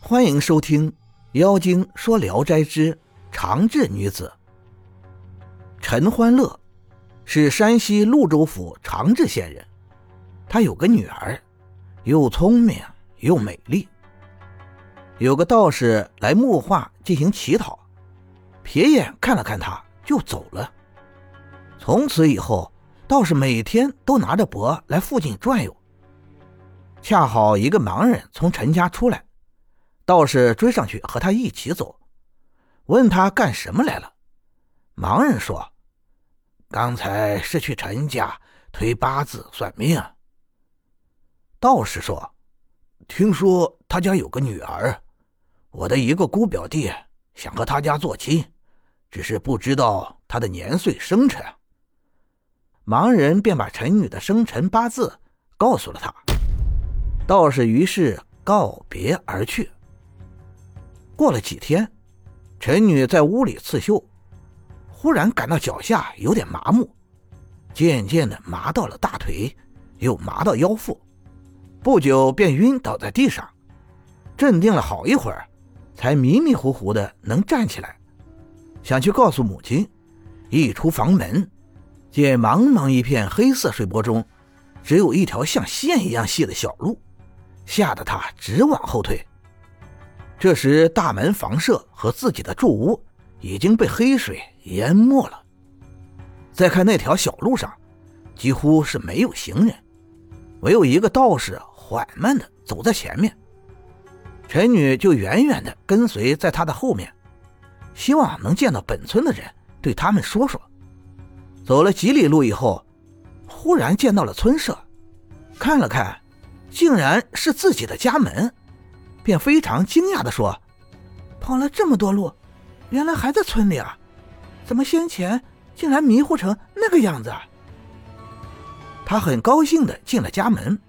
欢迎收听《妖精说聊斋之长治女子》。陈欢乐是山西潞州府长治县人，他有个女儿，又聪明又美丽。有个道士来木化进行乞讨，瞥眼看了看他，就走了。从此以后，道士每天都拿着钵来附近转悠。恰好一个盲人从陈家出来，道士追上去和他一起走，问他干什么来了。盲人说：“刚才是去陈家推八字算命。”道士说：“听说他家有个女儿，我的一个姑表弟想和他家做亲，只是不知道他的年岁生辰。”盲人便把陈女的生辰八字告诉了他。道士于是告别而去。过了几天，陈女在屋里刺绣，忽然感到脚下有点麻木，渐渐的麻到了大腿，又麻到腰腹，不久便晕倒在地上。镇定了好一会儿，才迷迷糊糊的能站起来，想去告诉母亲。一出房门，见茫茫一片黑色水波中，只有一条像线一样细的小路。吓得他直往后退。这时，大门房舍和自己的住屋已经被黑水淹没了。再看那条小路上，几乎是没有行人，唯有一个道士缓慢地走在前面。陈女就远远地跟随在他的后面，希望能见到本村的人，对他们说说。走了几里路以后，忽然见到了村舍，看了看。竟然是自己的家门，便非常惊讶地说：“跑了这么多路，原来还在村里啊！怎么先前竟然迷糊成那个样子？”他很高兴地进了家门，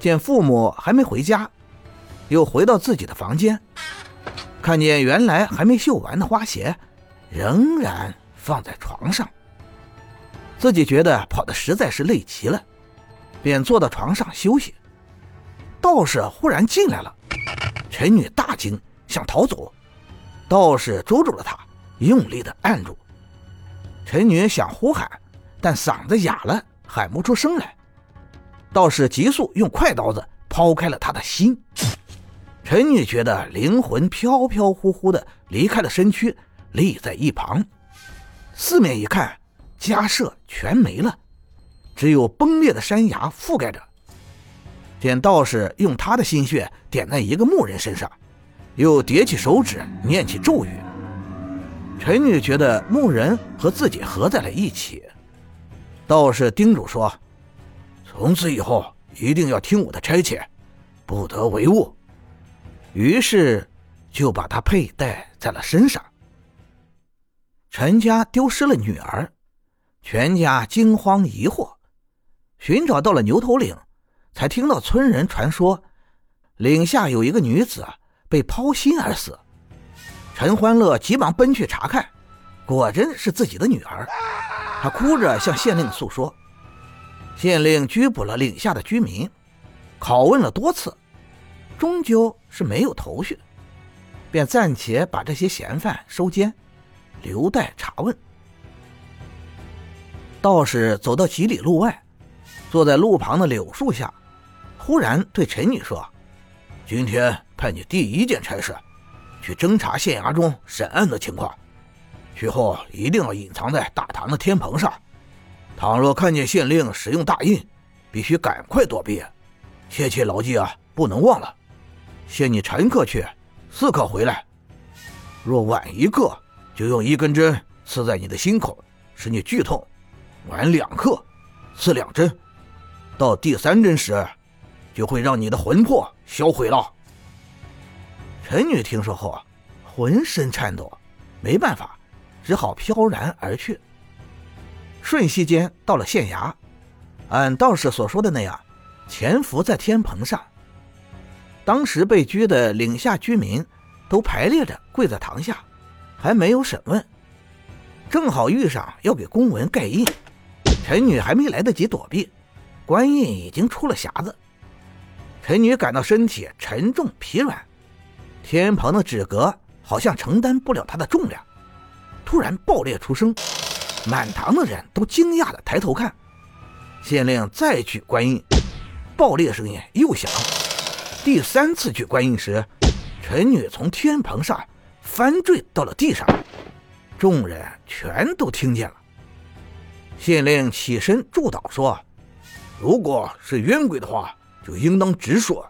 见父母还没回家，又回到自己的房间，看见原来还没绣完的花鞋仍然放在床上，自己觉得跑的实在是累极了，便坐到床上休息。道士忽然进来了，陈女大惊，想逃走，道士捉住了她，用力的按住。陈女想呼喊，但嗓子哑了，喊不出声来。道士急速用快刀子剖开了她的心。陈女觉得灵魂飘飘忽忽的离开了身躯，立在一旁，四面一看，家舍全没了，只有崩裂的山崖覆盖着。见道士用他的心血点在一个木人身上，又叠起手指念起咒语。陈女觉得木人和自己合在了一起。道士叮嘱说：“从此以后一定要听我的差遣，不得为误。”于是就把他佩戴在了身上。陈家丢失了女儿，全家惊慌疑惑，寻找到了牛头岭。才听到村人传说，岭下有一个女子被抛心而死。陈欢乐急忙奔去查看，果真是自己的女儿。他哭着向县令诉说，县令拘捕了岭下的居民，拷问了多次，终究是没有头绪，便暂且把这些嫌犯收监，留待查问。道士走到几里路外，坐在路旁的柳树下。忽然对陈女说：“今天派你第一件差事，去侦查县衙中审案的情况。去后一定要隐藏在大堂的天棚上。倘若看见县令使用大印，必须赶快躲避。切切牢记啊，不能忘了。限你晨刻去，四刻回来。若晚一刻，就用一根针刺在你的心口，使你剧痛；晚两刻，刺两针。到第三针时。”就会让你的魂魄销毁了。陈女听说后啊，浑身颤抖，没办法，只好飘然而去。瞬息间到了县衙，按道士所说的那样，潜伏在天棚上。当时被拘的岭下居民都排列着跪在堂下，还没有审问，正好遇上要给公文盖印。陈女还没来得及躲避，官印已经出了匣子。陈女感到身体沉重疲软，天棚的纸格好像承担不了他的重量，突然爆裂出声，满堂的人都惊讶的抬头看。县令再举官印，爆裂声音又响。第三次举官印时，陈女从天棚上翻坠到了地上，众人全都听见了。县令起身祝祷说：“如果是冤鬼的话，就应当直说，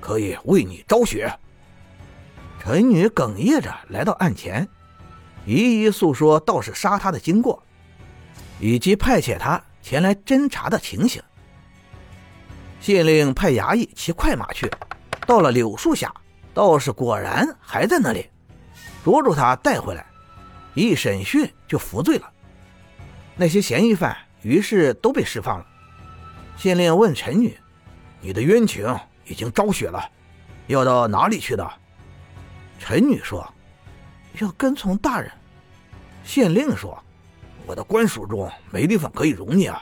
可以为你昭雪。”陈女哽咽着来到案前，一一诉说道士杀她的经过，以及派遣他。前来侦查的情形，县令派衙役骑快马去，到了柳树下，道士果然还在那里，捉住他带回来，一审讯就服罪了。那些嫌疑犯于是都被释放了。县令问陈女：“你的冤情已经昭雪了，要到哪里去的？”陈女说：“要跟从大人。”县令说。我的官署中没地方可以容你啊，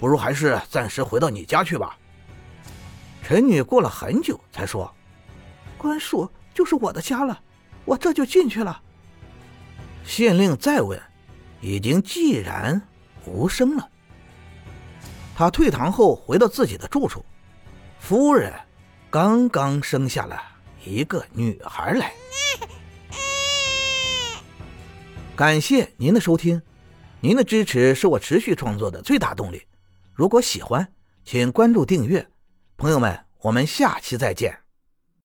不如还是暂时回到你家去吧。陈女过了很久才说：“官署就是我的家了，我这就进去了。”县令再问，已经寂然无声了。他退堂后回到自己的住处，夫人刚刚生下了一个女孩来。感谢您的收听。您的支持是我持续创作的最大动力。如果喜欢，请关注订阅。朋友们，我们下期再见。